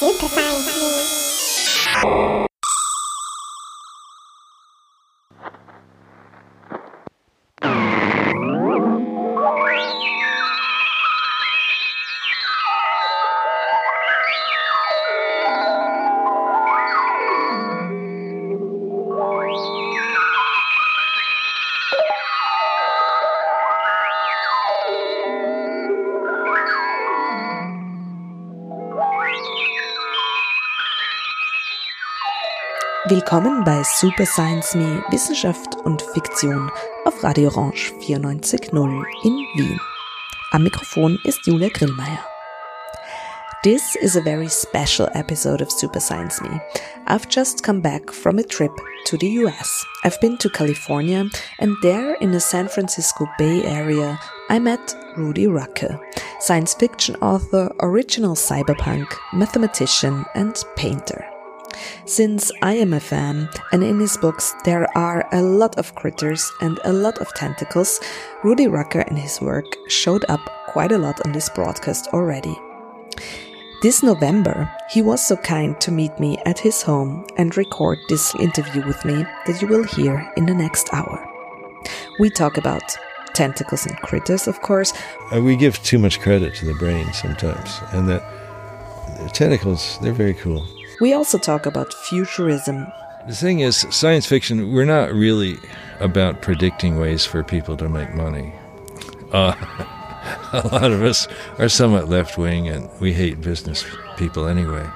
Super Science Me. Willkommen bei Super Science Me Wissenschaft und Fiktion auf Radio Orange 94.0 in Wien. Am Mikrofon ist Julia Grillmeier. This is a very special episode of Super Science Me. I've just come back from a trip to the US. I've been to California and there in the San Francisco Bay Area I met Rudy Rucker, science fiction author, original cyberpunk, mathematician and painter. Since I am a fan, and in his books there are a lot of critters and a lot of tentacles, Rudy Rucker and his work showed up quite a lot on this broadcast already. This November, he was so kind to meet me at his home and record this interview with me that you will hear in the next hour. We talk about tentacles and critters, of course. Uh, we give too much credit to the brain sometimes, and that tentacles, they're very cool. We also talk about futurism. The thing is, science fiction, we're not really about predicting ways for people to make money. Uh, a lot of us are somewhat left wing and we hate business people anyway.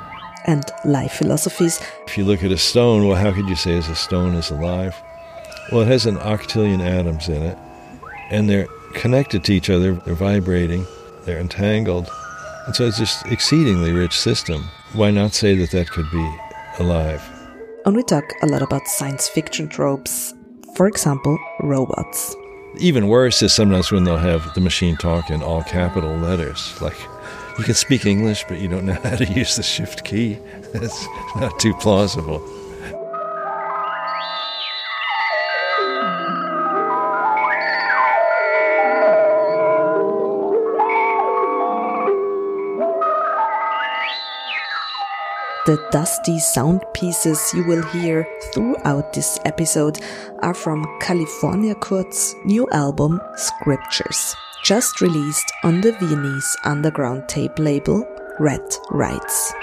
And life philosophies. If you look at a stone, well, how could you say is a stone is alive? Well, it has an octillion atoms in it, and they're connected to each other, they're vibrating, they're entangled. And so it's just exceedingly rich system why not say that that could be alive? And we talk a lot about science fiction tropes, for example, robots. Even worse is sometimes when they'll have the machine talk in all capital letters. Like, you can speak English, but you don't know how to use the shift key. That's not too plausible. The dusty sound pieces you will hear throughout this episode are from California Kurt's new album Scriptures, just released on the Viennese underground tape label Red Rights.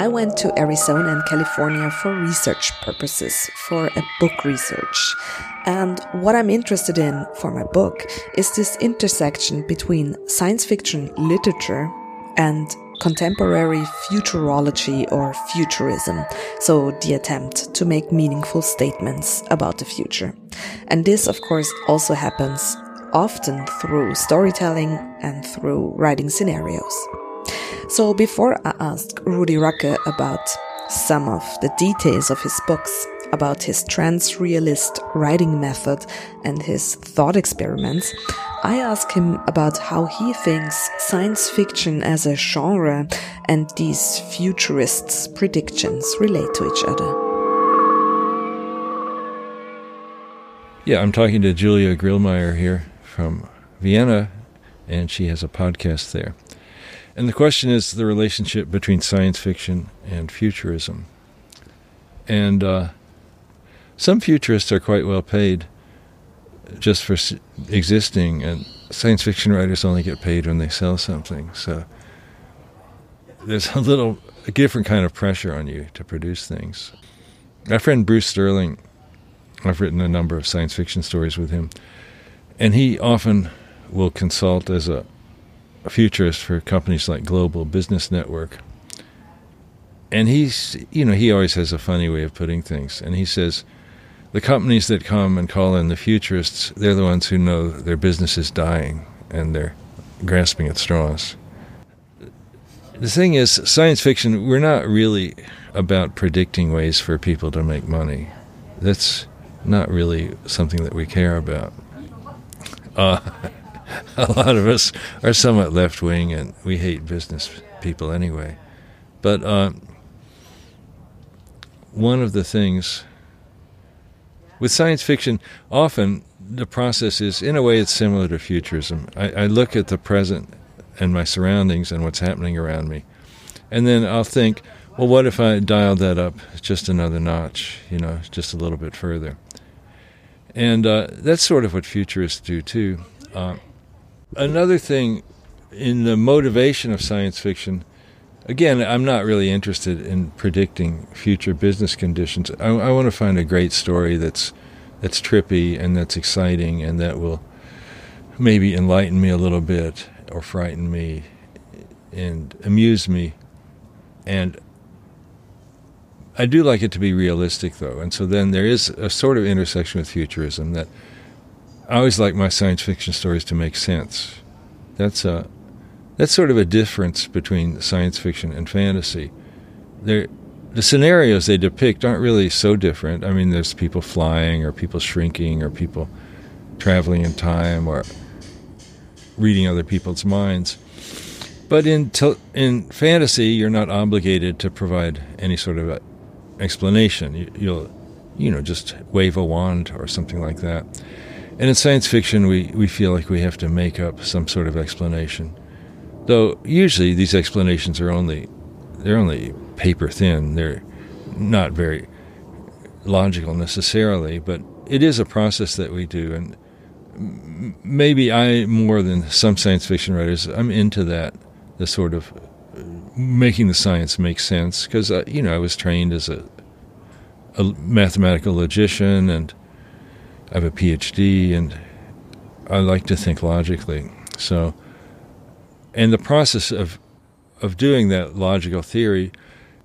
I went to Arizona and California for research purposes, for a book research. And what I'm interested in for my book is this intersection between science fiction literature and contemporary futurology or futurism. So the attempt to make meaningful statements about the future. And this, of course, also happens often through storytelling and through writing scenarios. So before I ask Rudy Rucker about some of the details of his books, about his trans-realist writing method and his thought experiments, I ask him about how he thinks science fiction as a genre and these futurists' predictions relate to each other. Yeah, I'm talking to Julia Grillmeier here from Vienna, and she has a podcast there. And the question is the relationship between science fiction and futurism. And uh, some futurists are quite well paid just for existing, and science fiction writers only get paid when they sell something. So there's a little a different kind of pressure on you to produce things. My friend Bruce Sterling, I've written a number of science fiction stories with him, and he often will consult as a futurist for companies like Global Business Network. And he's, you know, he always has a funny way of putting things. And he says, the companies that come and call in the futurists, they're the ones who know their business is dying and they're grasping at straws. The thing is, science fiction, we're not really about predicting ways for people to make money. That's not really something that we care about. Uh, a lot of us are somewhat left wing and we hate business people anyway. But uh, one of the things with science fiction, often the process is, in a way, it's similar to futurism. I, I look at the present and my surroundings and what's happening around me, and then I'll think, well, what if I dialed that up just another notch, you know, just a little bit further? And uh, that's sort of what futurists do too. Uh, another thing in the motivation of science fiction, again, I'm not really interested in predicting future business conditions. I, I want to find a great story that's that's trippy and that's exciting and that will maybe enlighten me a little bit or frighten me and amuse me. And I do like it to be realistic, though, and so then there is a sort of intersection with futurism that I always like my science fiction stories to make sense. That's a that's sort of a difference between science fiction and fantasy. They're, the scenarios they depict aren't really so different. I mean, there's people flying, or people shrinking, or people traveling in time, or reading other people's minds. But in in fantasy, you're not obligated to provide any sort of explanation. You, you'll, you know, just wave a wand or something like that. And in science fiction, we, we feel like we have to make up some sort of explanation. Though usually these explanations are only they're only paper thin. They're not very logical necessarily, but it is a process that we do. And maybe I, more than some science fiction writers, I'm into that, the sort of making the science make sense because uh, you know I was trained as a, a mathematical logician and I have a PhD and I like to think logically. So, in the process of of doing that logical theory,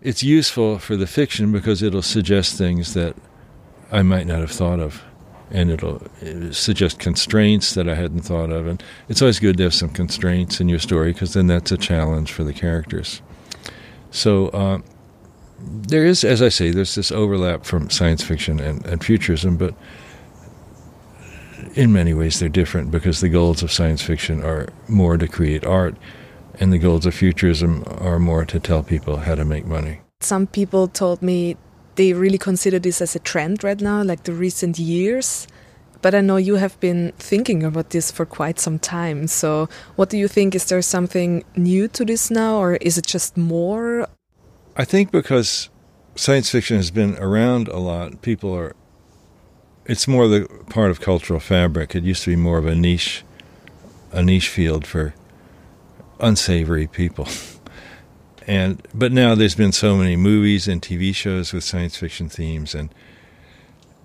it's useful for the fiction because it'll suggest things that I might not have thought of, and it'll, suggest constraints that I hadn't thought of. And it's always good to have some constraints in your story because then that's a challenge for the characters. So uh, there is, as I say, there's this overlap from science fiction and, and futurism, but in many ways they're different because the goals of science fiction are more to create art, and the goals of futurism are more to tell people how to make money. Some people told me they really consider this as a trend right now, like the recent years. But I know you have been thinking about this for quite some time. So, what do you think? Is there something new to this now, or is it just more? I think because science fiction has been around a lot, people are. It's more the part of cultural fabric. It used to be more of a niche, a niche field for unsavory people. And but now there's been so many movies and TV shows with science fiction themes, and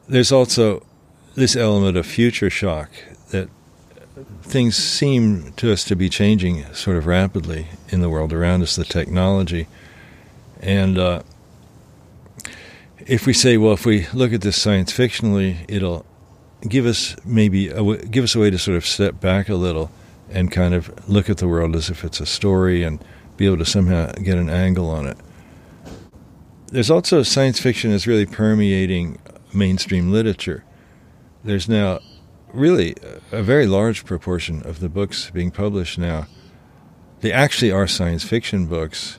there's also this element of future shock that things seem to us to be changing sort of rapidly in the world around us, the technology. And uh, if we say, well, if we look at this science fictionally, it'll give us maybe a, give us a way to sort of step back a little and kind of look at the world as if it's a story and be able to somehow get an angle on it. There's also science fiction is really permeating mainstream literature there's now really a very large proportion of the books being published now. They actually are science fiction books,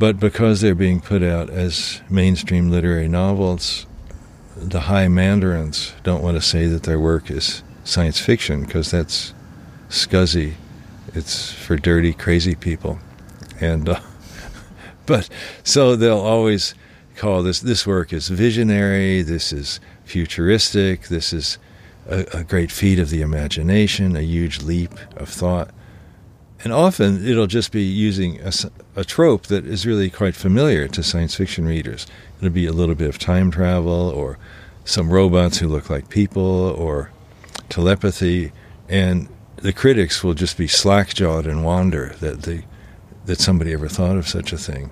but because they're being put out as mainstream literary novels, the high mandarins don't want to say that their work is science fiction because that's scuzzy. It's for dirty, crazy people. And, uh, but so they'll always call this, this work is visionary, this is futuristic. This is a, a, great feat of the imagination, a huge leap of thought. And often it'll just be using a, a trope that is really quite familiar to science fiction readers. It'll be a little bit of time travel or some robots who look like people or telepathy. And the critics will just be slack jawed and wonder that, the, that somebody ever thought of such a thing.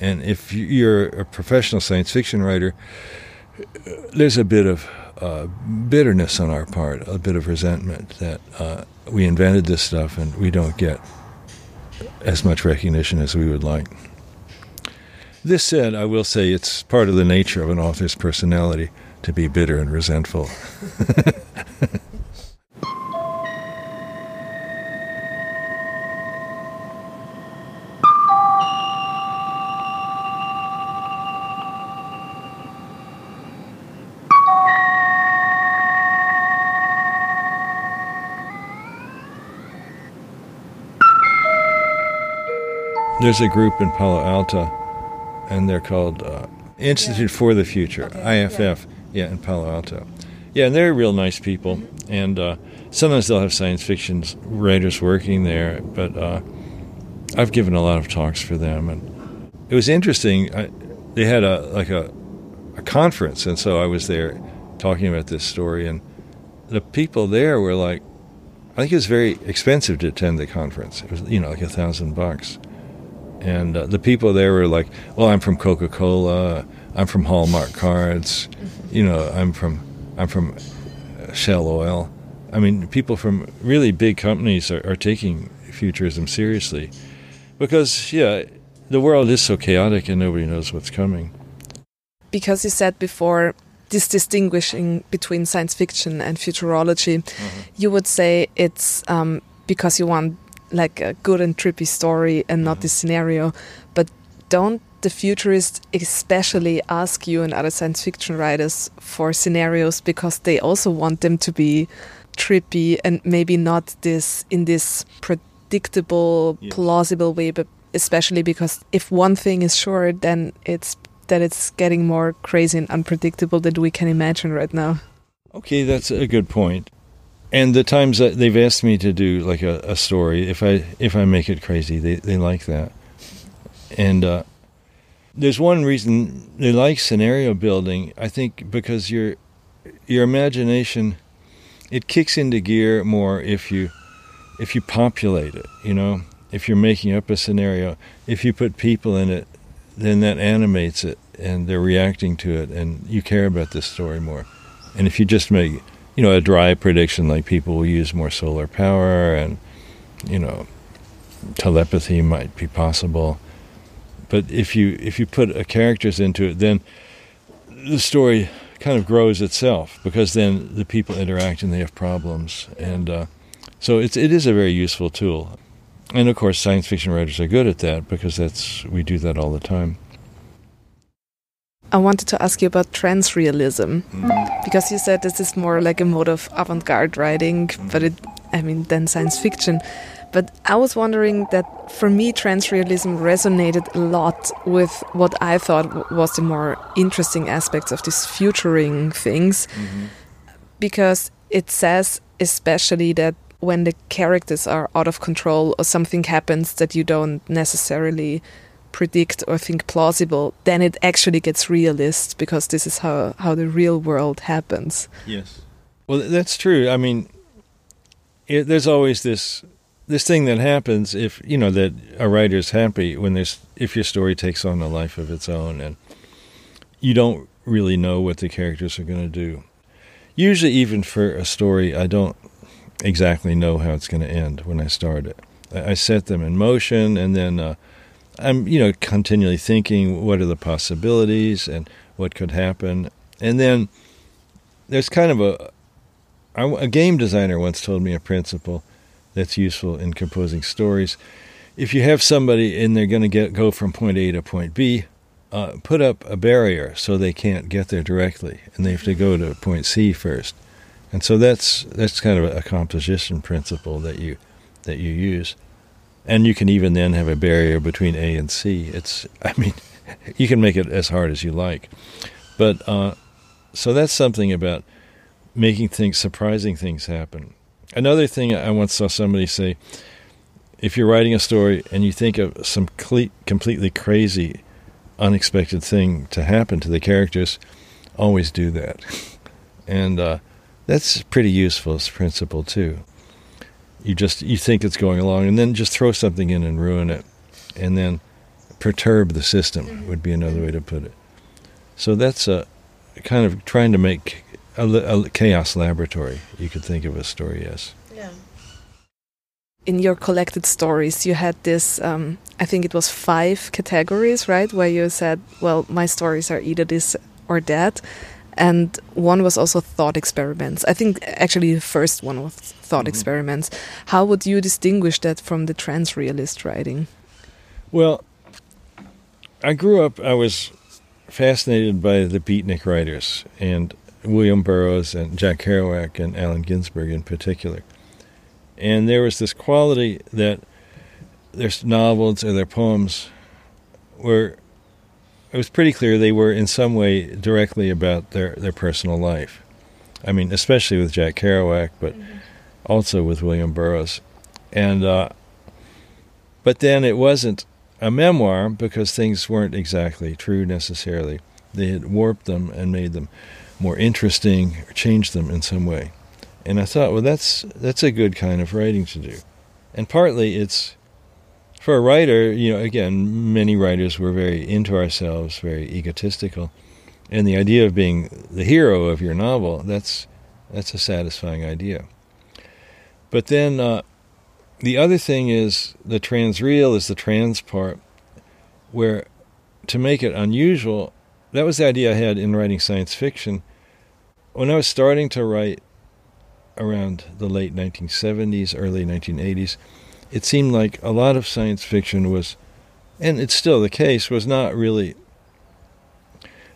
And if you're a professional science fiction writer, there's a bit of uh, bitterness on our part, a bit of resentment that uh, we invented this stuff and we don't get as much recognition as we would like. This said, I will say it's part of the nature of an author's personality to be bitter and resentful. There's a group in Palo Alto, and they're called uh, Institute yeah. for the Future, okay. IFF, yeah. yeah. in Palo Alto. Yeah, and they're real nice people, mm-hmm. and uh, sometimes they'll have science fiction writers working there, but uh, I've given a lot of talks for them, and it was interesting. I, they had a like a, a conference, and so I was there talking about this story, and the people there were like, I think it was very expensive to attend the conference. It was you know like a thousand bucks, and uh, the people there were like, well, I'm from Coca Cola, I'm from Hallmark Cards, you know, I'm from I'm from Shell Oil. I mean, people from really big companies are, are taking futurism seriously because yeah, the world is so chaotic and nobody knows what's coming. Because you said before this distinguishing between science fiction and futurology, mm -hmm. you would say it's um, because you want like a good and trippy story and not mm -hmm. the scenario. But don't the futurists especially ask you and other science fiction writers for scenarios because they also want them to be trippy and maybe not this in this predictable, yes. plausible way, but especially because if one thing is sure, then it's that it's getting more crazy and unpredictable than we can imagine right now. Okay, that's a good point. And the times that they've asked me to do like a, a story, if I if I make it crazy, they they like that. And uh, there's one reason they like scenario building. I think because your your imagination it kicks into gear more if you if you populate it. You know, if you're making up a scenario, if you put people in it, then that animates it and they're reacting to it and you care about this story more. And if you just make, you know, a dry prediction like people will use more solar power and, you know, telepathy might be possible. But if you if you put a characters into it, then the story kind of grows itself because then the people interact and they have problems, and uh, so it's it is a very useful tool. And of course, science fiction writers are good at that because that's we do that all the time. I wanted to ask you about transrealism mm. because you said this is more like a mode of avant-garde writing, mm. but it, I mean, than science fiction. But I was wondering that for me, transrealism resonated a lot with what I thought was the more interesting aspects of these futuring things, mm -hmm. because it says especially that when the characters are out of control or something happens that you don't necessarily predict or think plausible, then it actually gets realist because this is how, how the real world happens. Yes. Well, that's true. I mean, it, there's always this this thing that happens if you know that a writer's happy when there's if your story takes on a life of its own and you don't really know what the characters are going to do. Usually, even for a story, I don't exactly know how it's going to end when I start it. I set them in motion, and then uh, I'm, you know, continually thinking what are the possibilities and what could happen. And then there's kind of a a game designer once told me a principle that's useful in composing stories. If you have somebody and they're going to get go from point A to point B, uh, put up a barrier so they can't get there directly, and they have to go to point C first. And so that's that's kind of a composition principle that you that you use, and you can even then have a barrier between A and C. It's I mean, you can make it as hard as you like, but uh, so that's something about making things surprising things happen. Another thing I once saw somebody say: if you're writing a story and you think of some completely crazy, unexpected thing to happen to the characters, always do that, and. Uh, that's pretty useful as principle too. You just you think it's going along, and then just throw something in and ruin it, and then perturb the system would be another way to put it. So that's a kind of trying to make a, a chaos laboratory. You could think of a story as. Yeah. In your collected stories, you had this. Um, I think it was five categories, right? Where you said, "Well, my stories are either this or that." And one was also thought experiments. I think actually the first one was thought mm -hmm. experiments. How would you distinguish that from the transrealist writing? Well, I grew up. I was fascinated by the beatnik writers and William Burroughs and Jack Kerouac and Allen Ginsberg in particular. And there was this quality that their novels or their poems were it was pretty clear they were in some way directly about their, their personal life. I mean, especially with Jack Kerouac, but mm-hmm. also with William Burroughs. And uh, but then it wasn't a memoir because things weren't exactly true necessarily. They had warped them and made them more interesting or changed them in some way. And I thought, well, that's that's a good kind of writing to do. And partly it's for a writer, you know, again, many writers were very into ourselves, very egotistical. And the idea of being the hero of your novel, that's that's a satisfying idea. But then uh, the other thing is the transreal is the trans part, where to make it unusual, that was the idea I had in writing science fiction. When I was starting to write around the late 1970s, early 1980s, it seemed like a lot of science fiction was, and it's still the case, was not really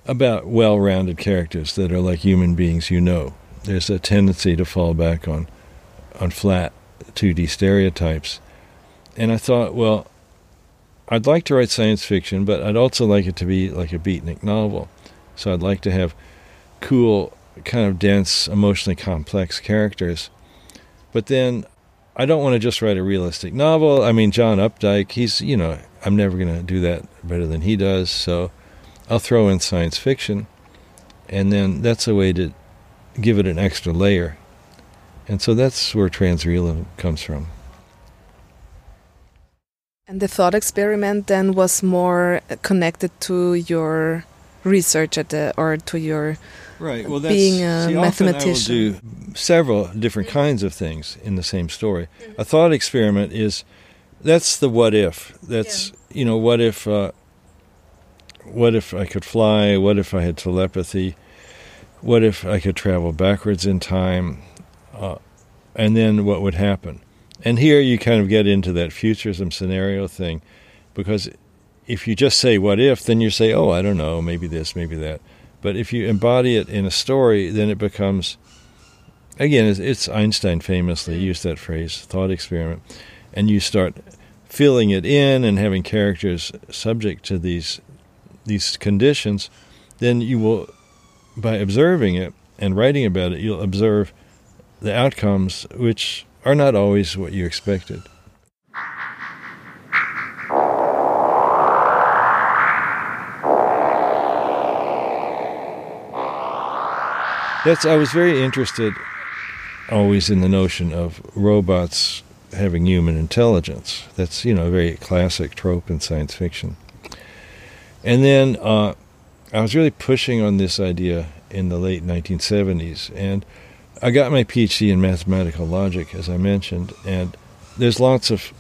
about well rounded characters that are like human beings you know. There's a tendency to fall back on, on flat 2D stereotypes. And I thought, well, I'd like to write science fiction, but I'd also like it to be like a beatnik novel. So I'd like to have cool, kind of dense, emotionally complex characters. But then I don't want to just write a realistic novel. I mean, John Updike, he's, you know, I'm never going to do that better than he does. So I'll throw in science fiction. And then that's a way to give it an extra layer. And so that's where transrealism comes from. And the thought experiment then was more connected to your research at the, or to your right. Well, being a see, mathematician. I will do several different kinds of things in the same story. A thought experiment is that's the what if. That's yeah. you know what if uh, what if I could fly? What if I had telepathy? What if I could travel backwards in time? Uh, and then what would happen? And here you kind of get into that futurism scenario thing, because if you just say what if, then you say, oh, I don't know, maybe this, maybe that. But if you embody it in a story, then it becomes, again, it's, Einstein famously hmm. used that phrase, thought experiment, and you start filling it in and having characters subject to these these conditions, then you will, by observing it and writing about it, you'll observe the outcomes which are not always what you expected. That's I was very interested always in the notion of robots having human intelligence. That's you know a very classic trope in science fiction. And then uh, I was really pushing on this idea in the late 1970s, and I got my PhD in mathematical logic, as I mentioned, and there's lots of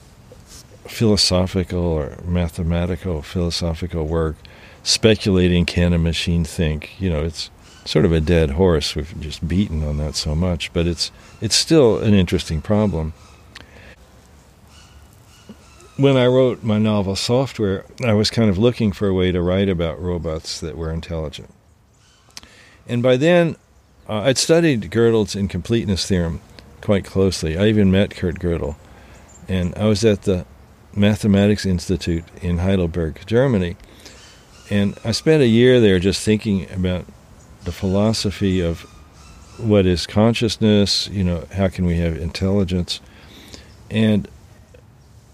philosophical or mathematical philosophical work speculating can a machine think. You know, it's sort of a dead horse. We've just beaten on that so much, but it's it's still an interesting problem. When I wrote my novel Software, I was kind of looking for a way to write about robots that were intelligent. And by then, uh, I'd studied Gödel's incompleteness theorem quite closely. I even met Kurt Gödel, and I was at the Mathematics Institute in Heidelberg, Germany. And I spent a year there just thinking about the philosophy of what is consciousness, you know, how can we have intelligence? And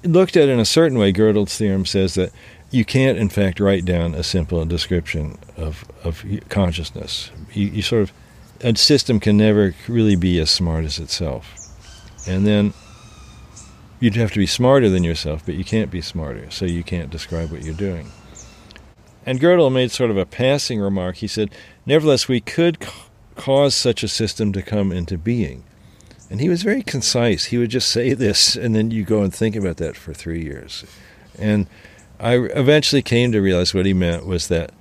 looked at in a certain way, Gödel's theorem says that you can't, in fact, write down a simple description of, of consciousness. You, you sort of a system can never really be as smart as itself. And then you'd have to be smarter than yourself, but you can't be smarter, so you can't describe what you're doing. And Gödel made sort of a passing remark. He said, Nevertheless, we could ca- cause such a system to come into being. And he was very concise. He would just say this, and then you go and think about that for three years. And I eventually came to realize what he meant was that,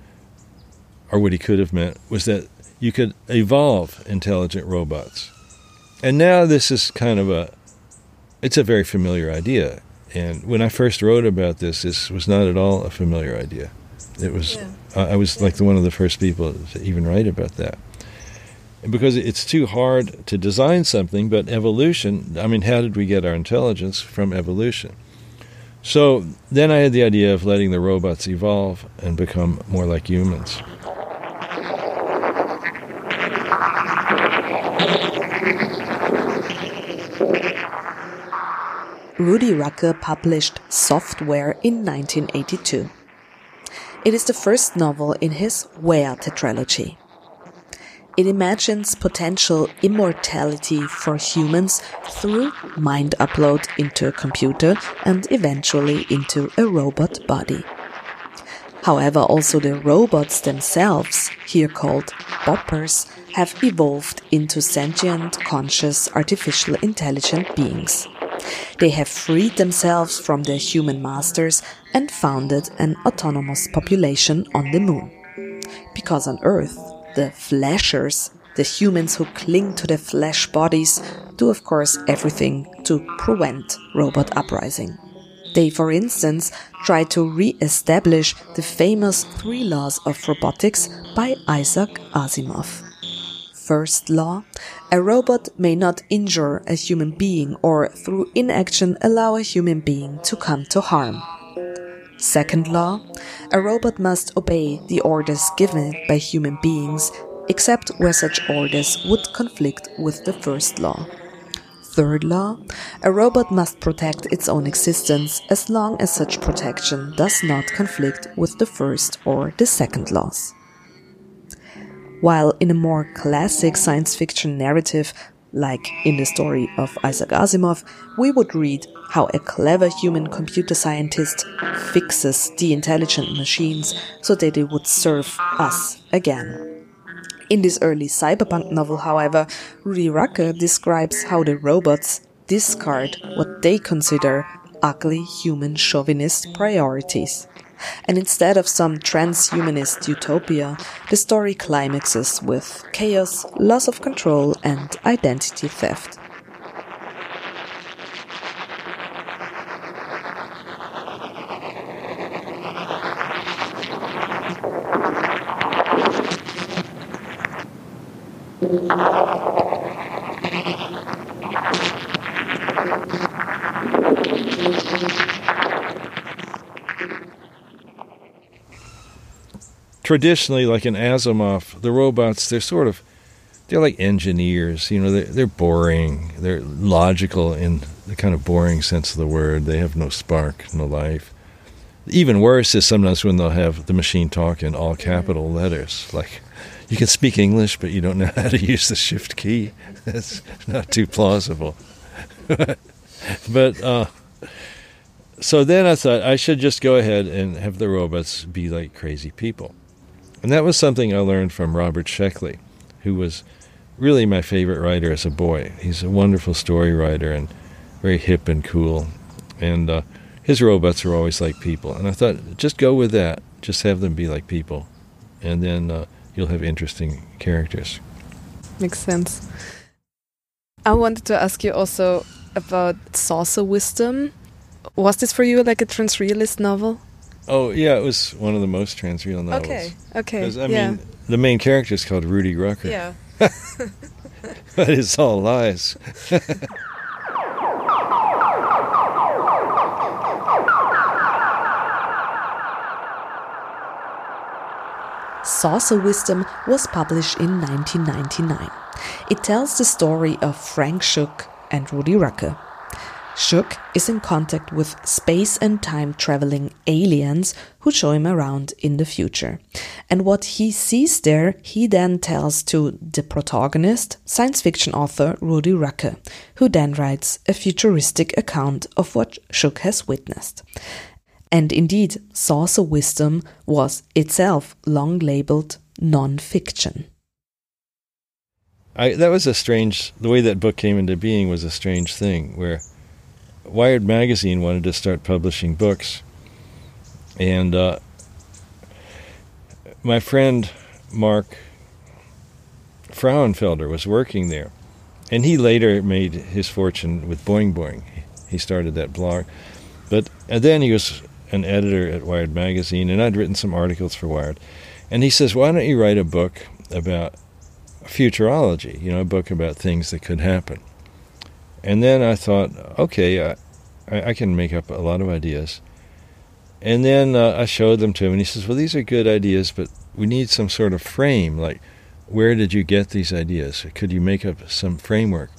or what he could have meant, was that you could evolve intelligent robots. And now this is kind of a it's a very familiar idea. And when I first wrote about this, this was not at all a familiar idea. It was yeah. I was like the one of the first people to even write about that. Because it's too hard to design something, but evolution, I mean, how did we get our intelligence from evolution? So then I had the idea of letting the robots evolve and become more like humans. Rudy Rucker published Software in 1982. It is the first novel in his Ware tetralogy. It imagines potential immortality for humans through mind upload into a computer and eventually into a robot body. However, also the robots themselves, here called boppers, have evolved into sentient, conscious, artificial intelligent beings. They have freed themselves from their human masters and founded an autonomous population on the moon. Because on Earth, the fleshers, the humans who cling to their flesh bodies, do of course everything to prevent robot uprising. They, for instance, try to re-establish the famous three laws of robotics by Isaac Asimov. First law, a robot may not injure a human being or through inaction allow a human being to come to harm. Second law, a robot must obey the orders given by human beings except where such orders would conflict with the first law. Third law, a robot must protect its own existence as long as such protection does not conflict with the first or the second laws while in a more classic science fiction narrative, like in the story of Isaac Asimov, we would read how a clever human computer scientist fixes the intelligent machines so that they would serve us again. In this early cyberpunk novel, however, Rudy Rucker describes how the robots discard what they consider ugly human chauvinist priorities and instead of some transhumanist utopia, the story climaxes with chaos, loss of control, and identity theft. Traditionally, like in Asimov, the robots, they're sort of, they're like engineers. You know, they're, they're boring. They're logical in the kind of boring sense of the word. They have no spark, no life. Even worse is sometimes when they'll have the machine talk in all capital letters. Like, you can speak English, but you don't know how to use the shift key. That's not too plausible. but, uh, so then I thought I should just go ahead and have the robots be like crazy people. And that was something I learned from Robert Sheckley, who was really my favorite writer as a boy. He's a wonderful story writer and very hip and cool. And uh, his robots are always like people. And I thought, just go with that. Just have them be like people. And then uh, you'll have interesting characters. Makes sense. I wanted to ask you also about Saucer Wisdom. Was this for you like a transrealist novel? Oh yeah, it was one of the most transreal novels. Okay, okay. I yeah. mean, the main character is called Rudy Rucker. Yeah. but it's all lies. Saucer Wisdom was published in 1999. It tells the story of Frank Shook and Rudy Rucker, Shook is in contact with space and time traveling aliens who show him around in the future. And what he sees there, he then tells to the protagonist, science fiction author Rudy Rucker, who then writes a futuristic account of what Shook has witnessed. And indeed, Saucer Wisdom was itself long labeled non fiction. I, that was a strange, the way that book came into being was a strange thing where Wired magazine wanted to start publishing books, and uh, my friend Mark Frauenfelder was working there, and he later made his fortune with Boing Boing. He started that blog, but then he was an editor at Wired magazine, and I'd written some articles for Wired, and he says, "Why don't you write a book about futurology? You know, a book about things that could happen." And then I thought, okay, I, I can make up a lot of ideas. And then uh, I showed them to him, and he says, "Well, these are good ideas, but we need some sort of frame. Like, where did you get these ideas? Could you make up some framework?"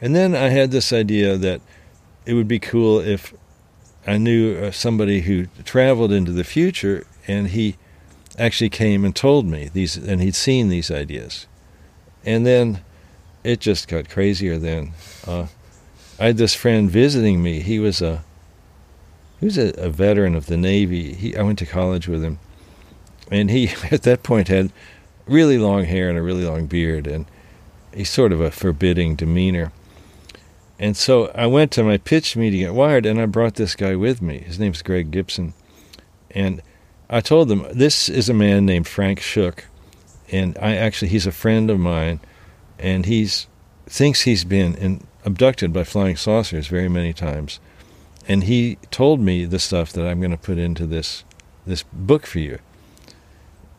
And then I had this idea that it would be cool if I knew uh, somebody who traveled into the future, and he actually came and told me these, and he'd seen these ideas. And then it just got crazier. Then uh, I had this friend visiting me. He was a he was a, a veteran of the Navy. He, I went to college with him, and he at that point had really long hair and a really long beard, and he's sort of a forbidding demeanor. And so I went to my pitch meeting at Wired, and I brought this guy with me. His name's Greg Gibson, and I told them this is a man named Frank Shook, and I actually he's a friend of mine, and he's thinks he's been in, abducted by flying saucers very many times, and he told me the stuff that I'm going to put into this this book for you,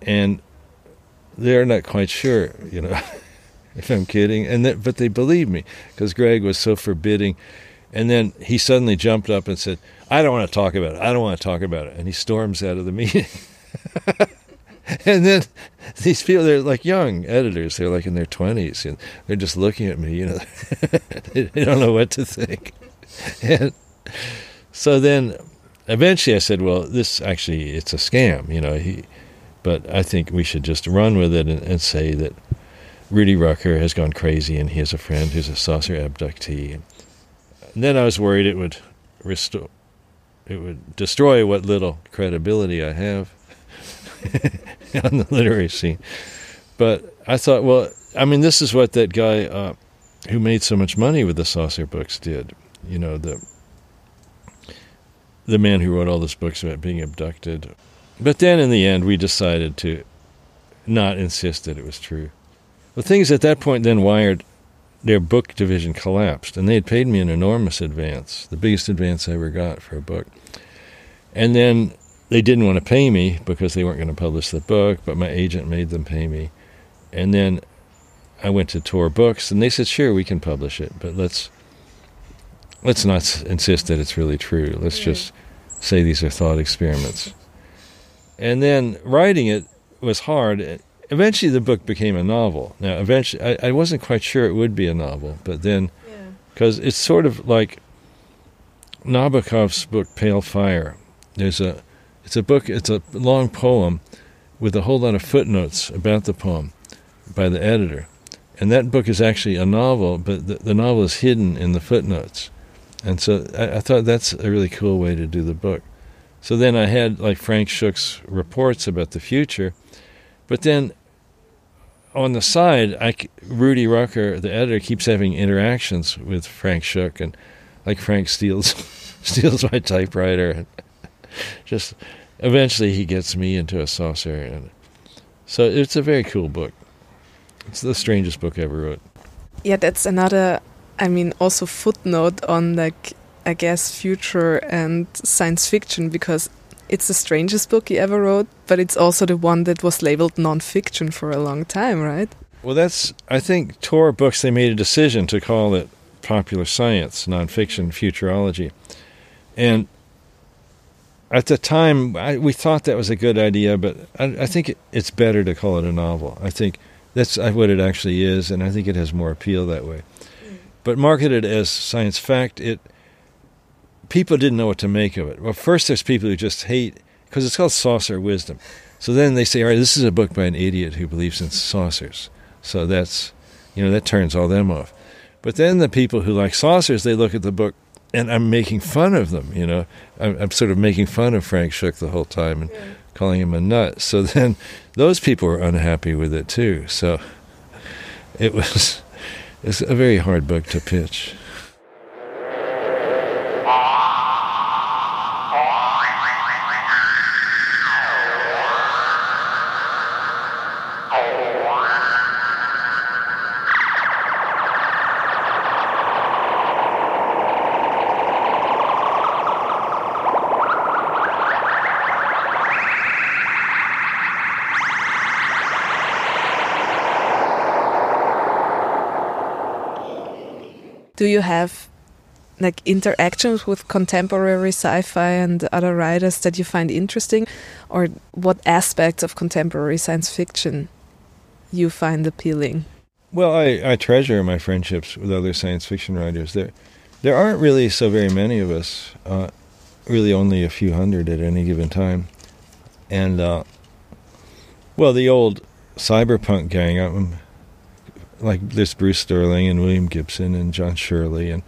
and they're not quite sure, you know, if I'm kidding, and that, but they believe me because Greg was so forbidding, and then he suddenly jumped up and said, "I don't want to talk about it. I don't want to talk about it," and he storms out of the meeting. and then these people they're like young editors. They're like in their 20s and they're just looking at me you know. They don't know what to think. And so then eventually i said well this actually it's a scam you know. He but i think we should just run with it and, and say that rudy rucker has gone crazy and he has a friend who's a saucer abductee. And then i was worried it would restore it would destroy what little credibility i have on the literary scene. But I thought, well, I mean, this is what that guy uh, who made so much money with the saucer books did. You know, the the man who wrote all those books about being abducted. But then in the end, we decided to not insist that it was true. The thing is, at that point, then Wired, their book division collapsed, and they had paid me an enormous advance, the biggest advance I ever got for a book. And then they didn't want to pay me because they weren't going to publish the book, but my agent made them pay me. And then I went to Tor Books, and they said, "Sure, we can publish it, but let's let's not insist that it's really true. Let's just say these are thought experiments." And then writing it was hard. Eventually, the book became a novel. Now, eventually, I, I wasn't quite sure it would be a novel, but then because yeah. it's sort of like Nabokov's book Pale Fire. There's a it's a book, it's a long poem with a whole lot of footnotes about the poem by the editor. And that book is actually a novel, but the, the novel is hidden in the footnotes. And so I, I, thought that's a really cool way to do the book. So then I had like Frank Shook's reports about the future, but then on the side, I, Rudy Rucker, the editor, keeps having interactions with Frank Shook, and like Frank steals steals my typewriter just eventually he gets me into a saucer, and so it's a very cool book. It's the strangest book I ever wrote. Yeah, that's another. I mean, also footnote on like I guess future and science fiction because it's the strangest book he ever wrote, but it's also the one that was labeled non-fiction for a long time, right? Well, that's I think Tor Books they made a decision to call it popular science, nonfiction, futurology, and at the time, I, we thought that was a good idea, but I, I, think it's better to call it a novel. I think that's uh, what it actually is, and I think it has more appeal that way. But marketed as science fact, it people didn't know what to make of it. Well, first there's people who just hate because it's called saucer wisdom. So then they say, all right, this is a book by an idiot who believes in saucers. So that's you know that turns all them off. But then the people who like saucers, they look at the book and I'm making fun of them. You know, I'm, I'm, sort of making fun of Frank Shook the whole time and yeah. calling him a nut. So then those people were unhappy with it too. So it was it's a very hard book to pitch. Do you have like interactions with contemporary sci-fi and other writers that you find interesting, or what aspects of contemporary science fiction you find appealing? Well, I, I treasure my friendships with other science fiction writers. There, there aren't really so very many of us. Uh, really, only a few hundred at any given time. And uh, well, the old cyberpunk gang. I'm, like this Bruce Sterling and William Gibson and John Shirley and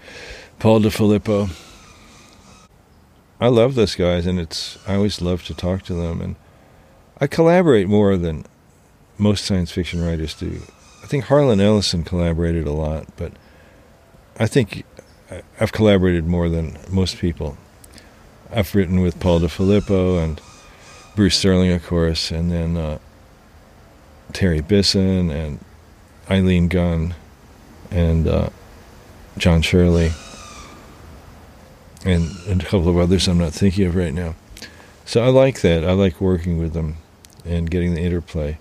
Paul Di Filippo. I love those guys, and it's I always love to talk to them, and I collaborate more than most science fiction writers do. I think Harlan Ellison collaborated a lot, but I think I've collaborated more than most people. I've written with Paul Di Filippo and Bruce Sterling, of course, and then uh, Terry Bisson and Eileen Gunn and uh, John Shirley and, and a couple of others I'm not thinking of right now. So I like that. I like working with them and getting the interplay.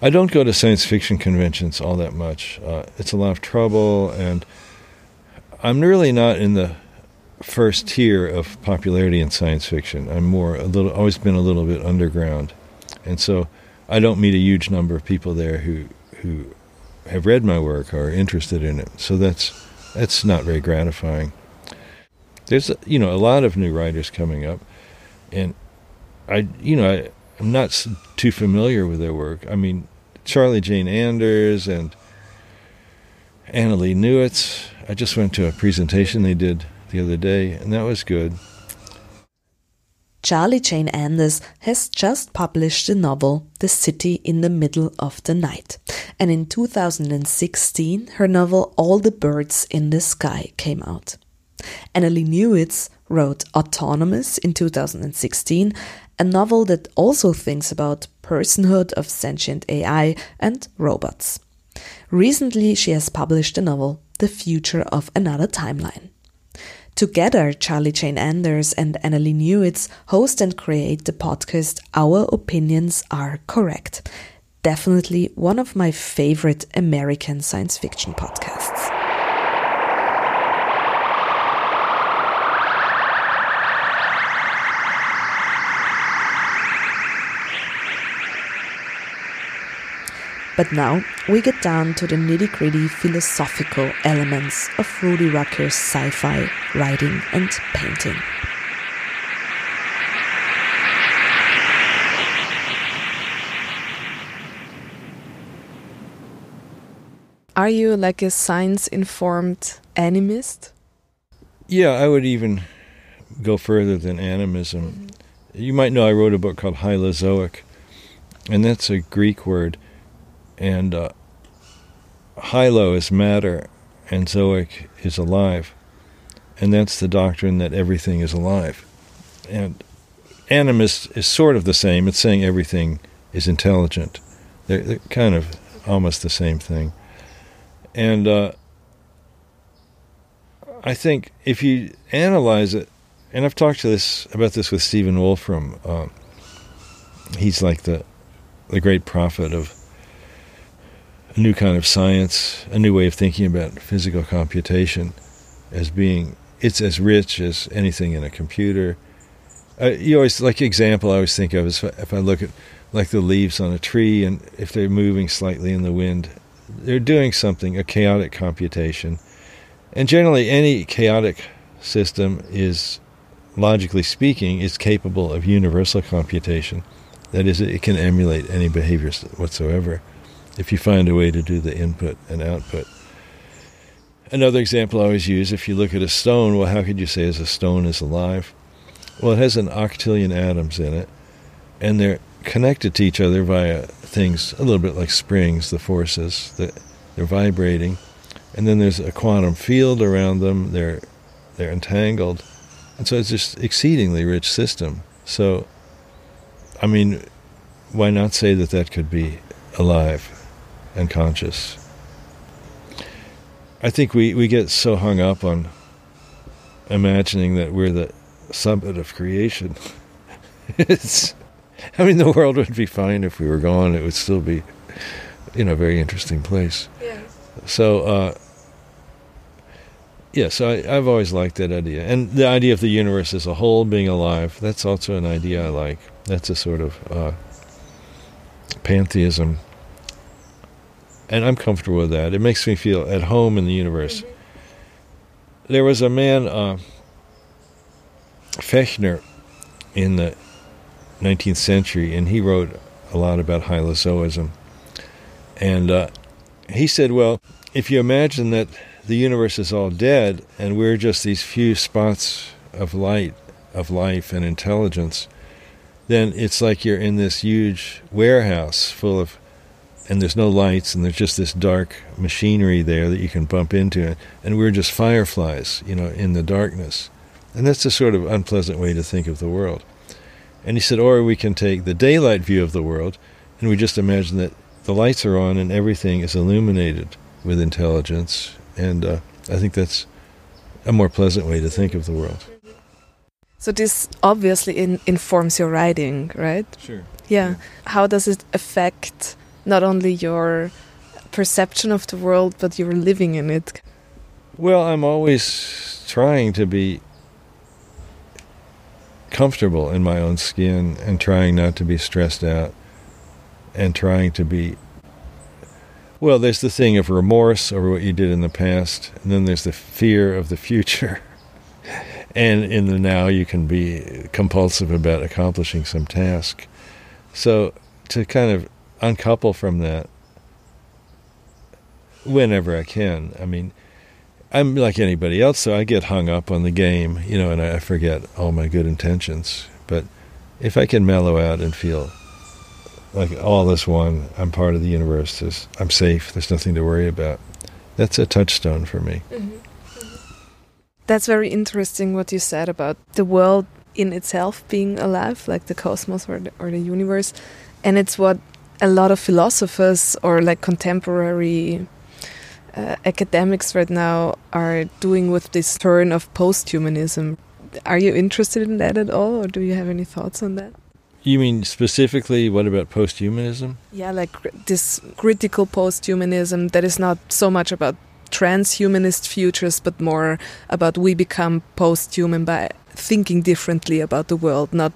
I don't go to science fiction conventions all that much. Uh, it's a lot of trouble, and I'm really not in the first tier of popularity in science fiction. I'm more a little, always been a little bit underground, and so I don't meet a huge number of people there who who have read my work or are interested in it. So that's that's not very gratifying. There's you know a lot of new writers coming up, and I you know I, I'm not too familiar with their work. I mean, Charlie Jane Anders and Annalee Newitz. I just went to a presentation they did the other day, and that was good. Charlie Jane Anders has just published the novel The City in the Middle of the Night. And in 2016, her novel All the Birds in the Sky came out. Annalee Newitz wrote Autonomous in 2016 a novel that also thinks about personhood of sentient AI and robots. Recently, she has published the novel The Future of Another Timeline. Together, Charlie Jane Anders and Annalee Newitz host and create the podcast Our Opinions Are Correct. Definitely one of my favorite American science fiction podcasts. But now we get down to the nitty gritty philosophical elements of Rudy Rucker's sci fi writing and painting. Are you like a science informed animist? Yeah, I would even go further than animism. Mm -hmm. You might know I wrote a book called Hylozoic, and that's a Greek word and uh, hylo is matter, and zoic is alive, and that's the doctrine that everything is alive. And animist is sort of the same. It's saying everything is intelligent. They're, they're kind of almost the same thing. And uh, I think if you analyze it, and I've talked to this about this with Stephen Wolfram. Uh, he's like the the great prophet of a new kind of science, a new way of thinking about physical computation as being it's as rich as anything in a computer. Uh, you always like example I always think of is if I look at like the leaves on a tree and if they're moving slightly in the wind, they're doing something a chaotic computation, and generally any chaotic system is logically speaking is capable of universal computation. That is, it can emulate any behaviors whatsoever if you find a way to do the input and output. Another example I always use if you look at a stone, well, how could you say as a stone is alive? Well, it has an octillion atoms in it, and they're connected to each other via things a little bit like springs, the forces that they're vibrating, and then there's a quantum field around them. They're they're entangled, and so it's just exceedingly rich system. So, I mean, why not say that that could be alive? And conscious. I think we, we get so hung up on imagining that we're the summit of creation. it's, I mean, the world would be fine if we were gone. It would still be, you know, a very interesting place. Yeah. So, uh, yeah, so I, I've always liked that idea. And the idea of the universe as a whole being alive, that's also an idea I like. That's a sort of uh, pantheism. And I'm comfortable with that. It makes me feel at home in the universe. There was a man, uh, Fechner, in the 19th century, and he wrote a lot about hylozoism. And uh, he said, well, if you imagine that the universe is all dead and we're just these few spots of light, of life and intelligence, then it's like you're in this huge warehouse full of, and there's no lights and there's just this dark machinery there that you can bump into, and we're just fireflies, you know, in the darkness. And that's a sort of unpleasant way to think of the world. And he said, or we can take the daylight view of the world, and we just imagine that the lights are on and everything is illuminated with intelligence. And uh, I think that's a more pleasant way to think of the world. So this obviously in, informs your writing, right? Sure. Yeah. How does it affect not only your perception of the world, but your living in it? Well, I'm always trying to be comfortable in my own skin and trying not to be stressed out and trying to be well there's the thing of remorse over what you did in the past and then there's the fear of the future and in the now you can be compulsive about accomplishing some task so to kind of uncouple from that whenever i can i mean I'm like anybody else, so I get hung up on the game, you know, and I forget all my good intentions. But if I can mellow out and feel like all is one, I'm part of the universe, there's, I'm safe, there's nothing to worry about, that's a touchstone for me. Mm-hmm. Mm-hmm. That's very interesting what you said about the world in itself being alive, like the cosmos or the, or the universe. And it's what a lot of philosophers or like contemporary uh, academics right now are doing with this turn of posthumanism. Are you interested in that at all, or do you have any thoughts on that? You mean specifically what about posthumanism? Yeah, like this critical posthumanism that is not so much about transhumanist futures, but more about we become posthuman by thinking differently about the world, not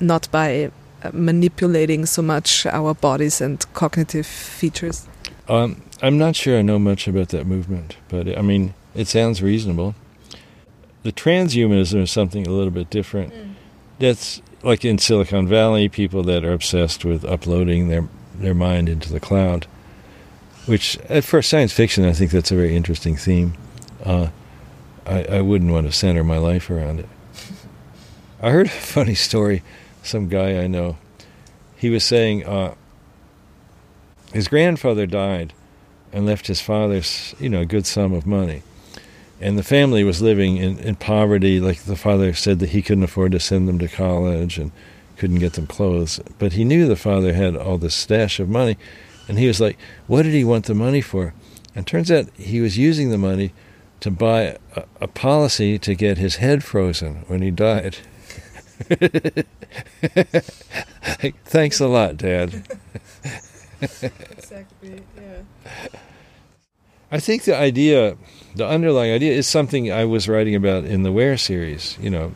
not by manipulating so much our bodies and cognitive features. Um, I'm not sure I know much about that movement, but I mean, it sounds reasonable. The transhumanism is something a little bit different. Mm. That's like in Silicon Valley, people that are obsessed with uploading their their mind into the cloud. Which, at first, science fiction, I think that's a very interesting theme. Uh, I, I wouldn't want to center my life around it. I heard a funny story. Some guy I know, he was saying uh, his grandfather died and left his father, you know, a good sum of money. And the family was living in, in poverty. Like the father said that he couldn't afford to send them to college and couldn't get them clothes. But he knew the father had all this stash of money. And he was like, what did he want the money for? And turns out he was using the money to buy a, a policy to get his head frozen when he died. Thanks a lot, Dad. exactly, yeah. I think the idea, the underlying idea, is something I was writing about in the Ware series, you know,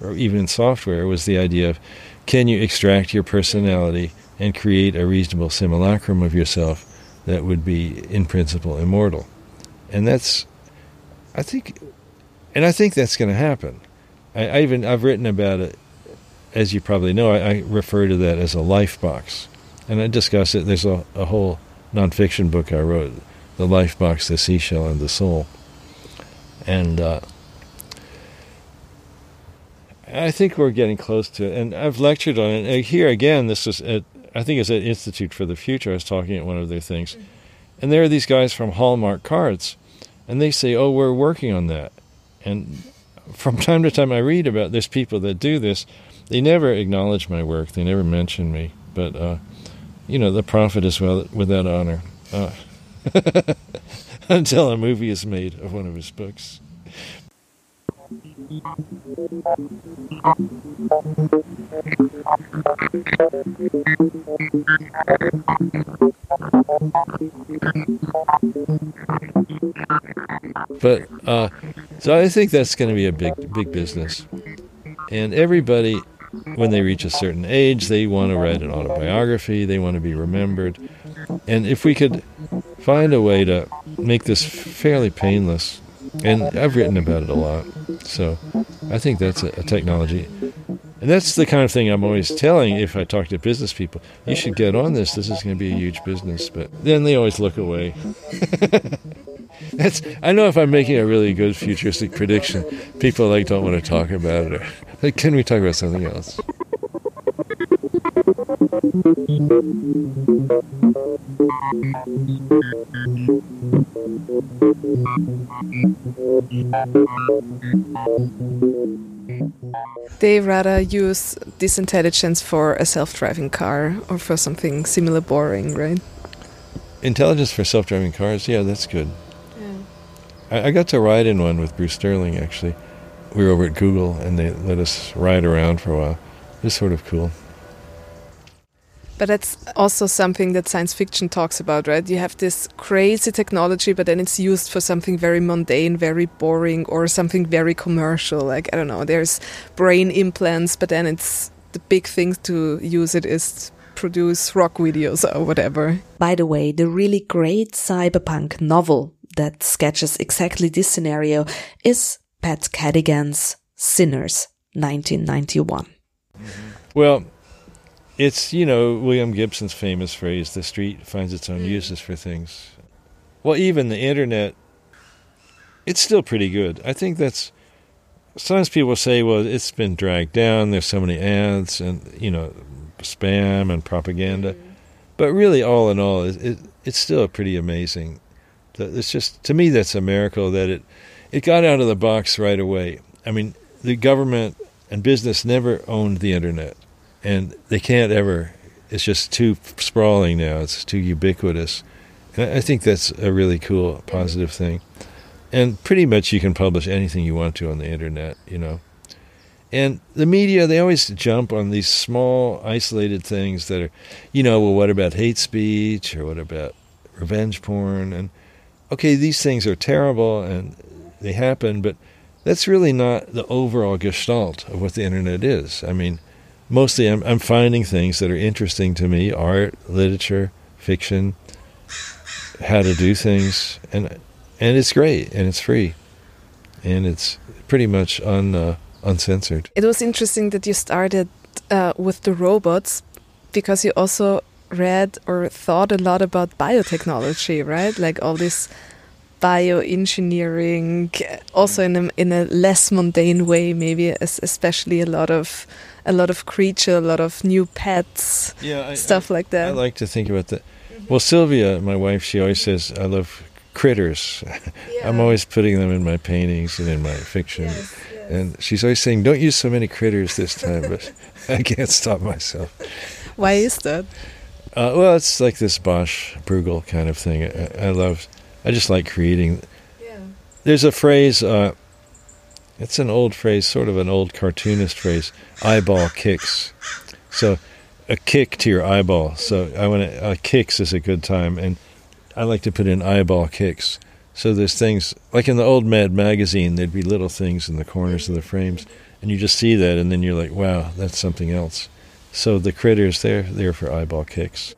or even in software, was the idea of can you extract your personality and create a reasonable simulacrum of yourself that would be, in principle, immortal? And that's, I think, and I think that's going to happen. I, I, even I've written about it, as you probably know. I, I refer to that as a life box and I discuss it. There's a, a whole nonfiction book I wrote, "The Life Box, the Seashell, and the Soul," and uh, I think we're getting close to it. And I've lectured on it here again. This is at I think it's at Institute for the Future. I was talking at one of their things, and there are these guys from Hallmark Cards, and they say, "Oh, we're working on that," and from time to time I read about there's people that do this. They never acknowledge my work. They never mention me, but. Uh, you know, the prophet is well, without honor uh, until a movie is made of one of his books. But uh, so I think that's going to be a big, big business. And everybody, when they reach a certain age, they want to write an autobiography. They want to be remembered. And if we could find a way to make this fairly painless, and I've written about it a lot, so I think that's a, a technology. And that's the kind of thing I'm always telling if I talk to business people. You should get on this. This is going to be a huge business. But then they always look away. that's I know if I'm making a really good futuristic prediction, people like don't want to talk about it. Or, like, can we talk about something else? They rather use this intelligence for a self-driving car or for something similar boring, right? Intelligence for self-driving cars, yeah, that's good. Yeah. I, I got to ride in one with Bruce Sterling actually. We were over at Google and they let us ride around for a while. It was sort of cool. But that's also something that science fiction talks about, right? You have this crazy technology, but then it's used for something very mundane, very boring, or something very commercial. Like, I don't know, there's brain implants, but then it's the big thing to use it is produce rock videos or whatever. By the way, the really great cyberpunk novel that sketches exactly this scenario is Pat Cadigan's Synners, 1991. Well, it's, you know, William Gibson's famous phrase the street finds its own hmm. uses for things. Well, even the internet, it's still pretty good. I think that's. Sometimes people say, well, it's been dragged down. There's so many ads and, you know, spam and propaganda. Hmm. But really, all in all, it, it, it's still pretty amazing. It's just, to me, that's a miracle that it, it got out of the box right away. I mean, the government and business never owned the internet and they can't ever. It's just too sprawling now. It's too ubiquitous, and I think that's a really cool, positive thing. And pretty much you can publish anything you want to on the internet, you know. And the media, they always jump on these small, isolated things that are, you know, well, what about hate speech or what about revenge porn? And okay, these things are terrible and they happen, but that's really not the overall gestalt of what the internet is. I mean, mostly I'm, I'm finding things that are interesting to me art, literature, fiction, how to do things. And, and it's great and it's free. And it's pretty much un, uh, uncensored. It was interesting that you started uh, with the robots because you also read or thought a lot about biotechnology, right? Like all this bioengineering, also in a, in a less mundane way, maybe especially a lot of a lot of creature, a lot of new pets, yeah, I, stuff I, like that. I like to think about that. Well, Sylvia, my wife, she always says I love critters. Yeah. I'm always putting them in my paintings and in my fiction. Yes, yes. And she's always saying, "Don't use so many critters this time," but I can't stop myself. Why is that? Uh, well, it's like this Bosch Bruegel kind of thing. I, I love. I just like creating. Yeah. There's a phrase. Uh, it's an old phrase, sort of an old cartoonist phrase. Eyeball kicks. So, a kick to your eyeball. So I want to uh, kicks is a good time, and I like to put in eyeball kicks. So there's things like in the old Mad magazine, there'd be little things in the corners of the frames, and you just see that, and then you're like, wow, that's something else. So the critters, they're there for eyeball kicks.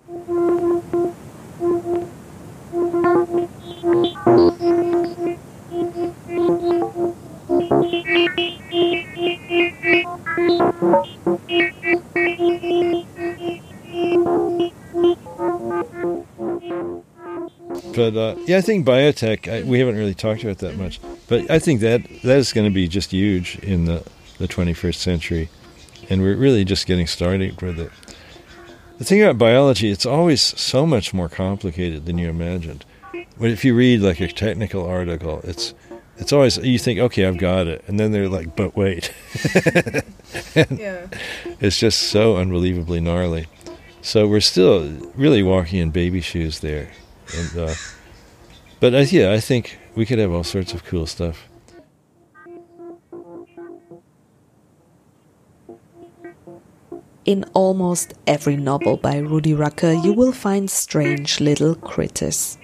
Yeah, I think biotech. I, we haven't really talked about that much, but I think that that is going to be just huge in the the 21st century, and we're really just getting started with it. The thing about biology, it's always so much more complicated than you imagined. But if you read like a technical article, it's it's always you think, okay, I've got it, and then they're like, but wait, yeah. it's just so unbelievably gnarly. So we're still really walking in baby shoes there. And, uh, but uh, yeah, I think we could have all sorts of cool stuff. In almost every novel by Rudy Rucker, you will find strange little critters.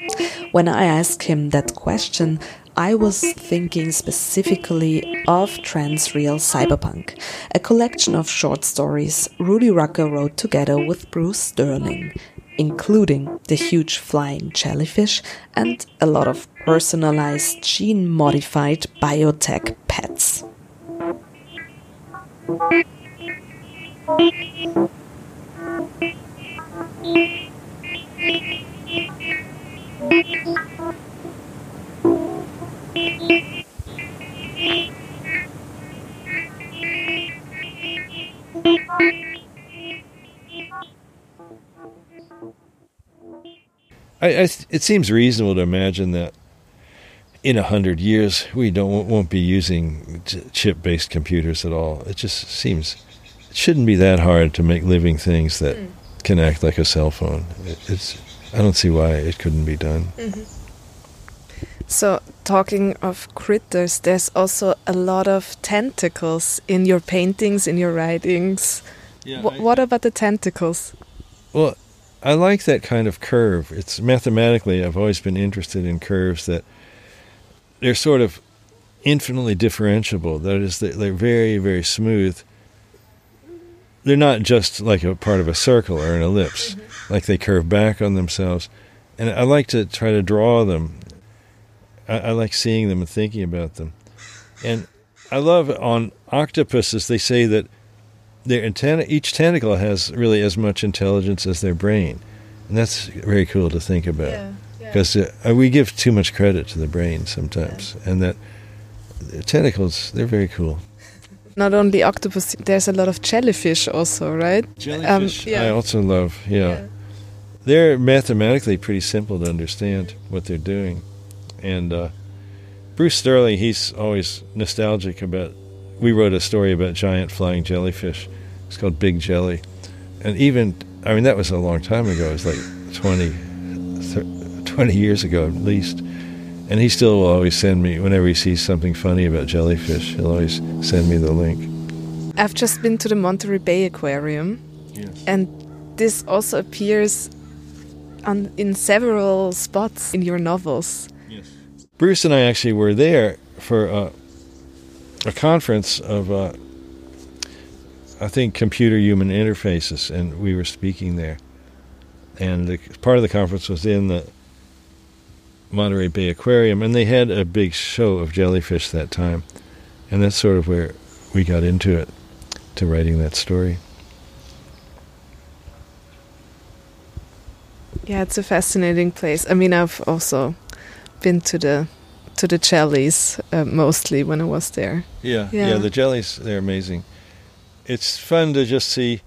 When I ask him that question, I was thinking specifically of Transreal Cyberpunk, a collection of short stories Rudy Rucker wrote together with Bruce Sterling, including the huge flying jellyfish and a lot of personalized gene modified biotech pets. I, I, it seems reasonable to imagine that in a hundred years we don't won't be using chip-based computers at all. It just seems it shouldn't be that hard to make living things that mm. can act like a cell phone. It, it's I don't see why it couldn't be done. Mm-hmm. So, talking of critters, there's also a lot of tentacles in your paintings, in your writings. Yeah, I, what about the tentacles? Well, I like that kind of curve. It's mathematically, I've always been interested in curves that they're sort of infinitely differentiable. That is, they're very, very smooth. They're not just like a part of a circle or an ellipse, mm-hmm. like they curve back on themselves. And I like to try to draw them. I, I like seeing them and thinking about them. And I love on octopuses, they say that their antenna, each tentacle has really as much intelligence as their brain, and that's very cool to think about. Because yeah, yeah. uh, we give too much credit to the brain sometimes, yeah. and that the tentacles they're very cool. Not only octopus, there's a lot of jellyfish also, right? Jellyfish, um, I also love. Yeah. they're mathematically pretty simple to understand what they're doing, and uh, Bruce Sterling, he's always nostalgic about we wrote a story about giant flying jellyfish. It's called Big Jelly. And even, I mean, that was a long time ago. It was like 20, 20 years ago at least. And he still will always send me, whenever he sees something funny about jellyfish, he'll always send me the link. I've just been to the Monterey Bay Aquarium. Yes. And this also appears on, in several spots in your novels. Yes. Bruce and I actually were there for uh, a conference of, uh, I think, computer human interfaces, and we were speaking there. And the, part of the conference was in the Monterey Bay Aquarium, and they had a big show of jellyfish that time. And that's sort of where we got into it, to writing that story. Yeah, it's a fascinating place. I mean, I've also been to the to the jellies uh, mostly when I was there. Yeah, yeah, yeah, the jellies they're amazing. It's fun to just see.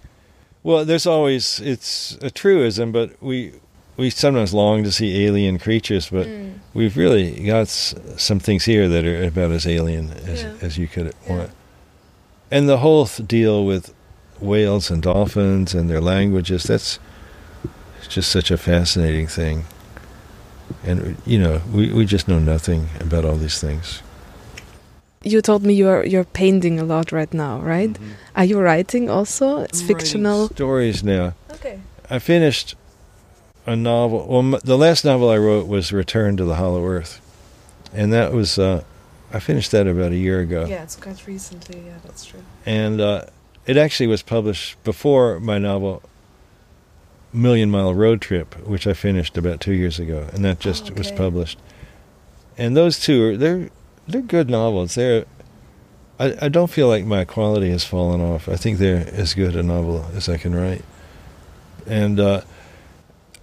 Well, there's always it's a truism, but we we sometimes long to see alien creatures, but mm. we've really got s- some things here that are about as alien as yeah. as you could yeah. want. And the whole th- deal with whales and dolphins and their languages that's just such a fascinating thing and you know we, we just know nothing about all these things. You told me you're you're painting a lot right now right? Mm -hmm. are you writing also? It's I'm fictional. Stories now. Okay. I finished a novel well the last novel i wrote was return to the hollow earth. And that was uh, i finished that about a year ago. Yeah it's quite recently. Yeah that's true. And uh, it actually was published before my novel Million Mile Road Trip, which I finished about two years ago, and that just oh, okay. was published. And those two are they're they're good novels. They're I, I don't feel like my quality has fallen off. I think they're as good a novel as I can write. And uh,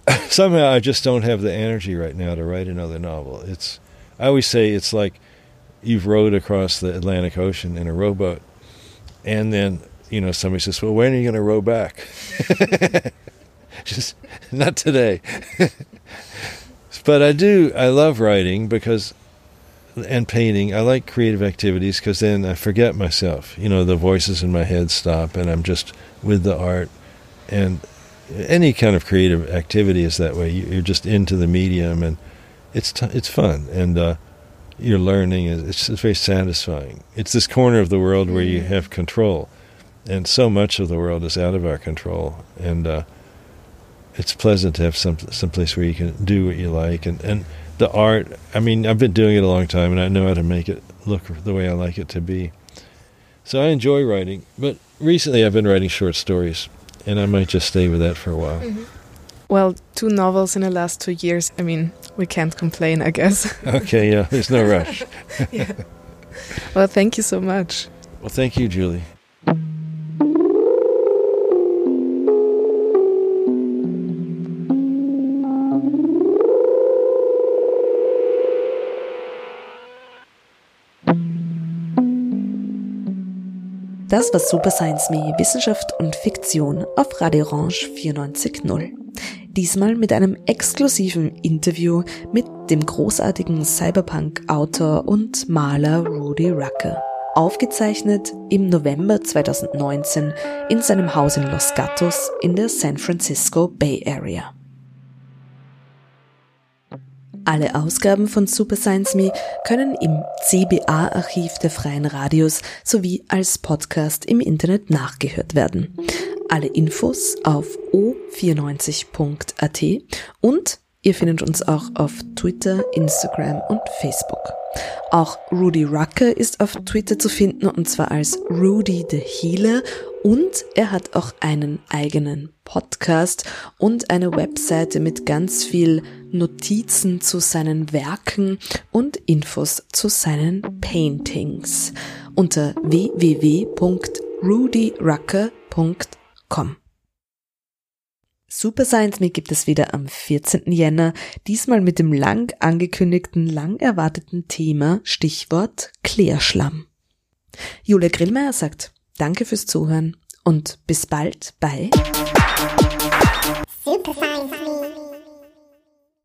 somehow I just don't have the energy right now to write another novel. It's I always say it's like you've rowed across the Atlantic Ocean in a rowboat, and then you know somebody says, "Well, when are you going to row back?" just not today. but I do. I love writing because and painting. I like creative activities because then I forget myself. You know, the voices in my head stop, and I'm just with the art. And any kind of creative activity is that way. You're just into the medium, and it's t- it's fun, and uh, you're learning. It's, it's very satisfying. It's this corner of the world where you mm-hmm. have control, and so much of the world is out of our control, and uh, it's pleasant to have some some place where you can do what you like and and the art. I mean, I've been doing it a long time, and I know how to make it look the way I like it to be. So I enjoy writing, but recently I've been writing short stories, and I might just stay with that for a while. Mm-hmm. Well, two novels in the last two years. I mean, we can't complain, I guess. okay, yeah, there's no rush. yeah. Well, thank you so much. Well, thank you, Julie. Das war Super Science Me, Wissenschaft und Fiktion auf Radio Orange 94.0. Diesmal mit einem exklusiven Interview mit dem großartigen Cyberpunk-Autor und Maler Rudy Rucker. Aufgezeichnet im November 2019 in seinem Haus in Los Gatos in der San Francisco Bay Area. Alle Ausgaben von Super Science Me können im CBA-Archiv der Freien Radios sowie als Podcast im Internet nachgehört werden. Alle Infos auf o94.at und ihr findet uns auch auf Twitter, Instagram und Facebook. Auch Rudy Rucker ist auf Twitter zu finden und zwar als Rudy the Healer und er hat auch einen eigenen Podcast und eine Webseite mit ganz viel Notizen zu seinen Werken und Infos zu seinen Paintings unter www.rudyrucker.com. Super Science Me gibt es wieder am 14. Jänner, diesmal mit dem lang angekündigten, lang erwarteten Thema Stichwort Klärschlamm. Julia Grillmeier sagt Danke fürs Zuhören und bis bald bei Super.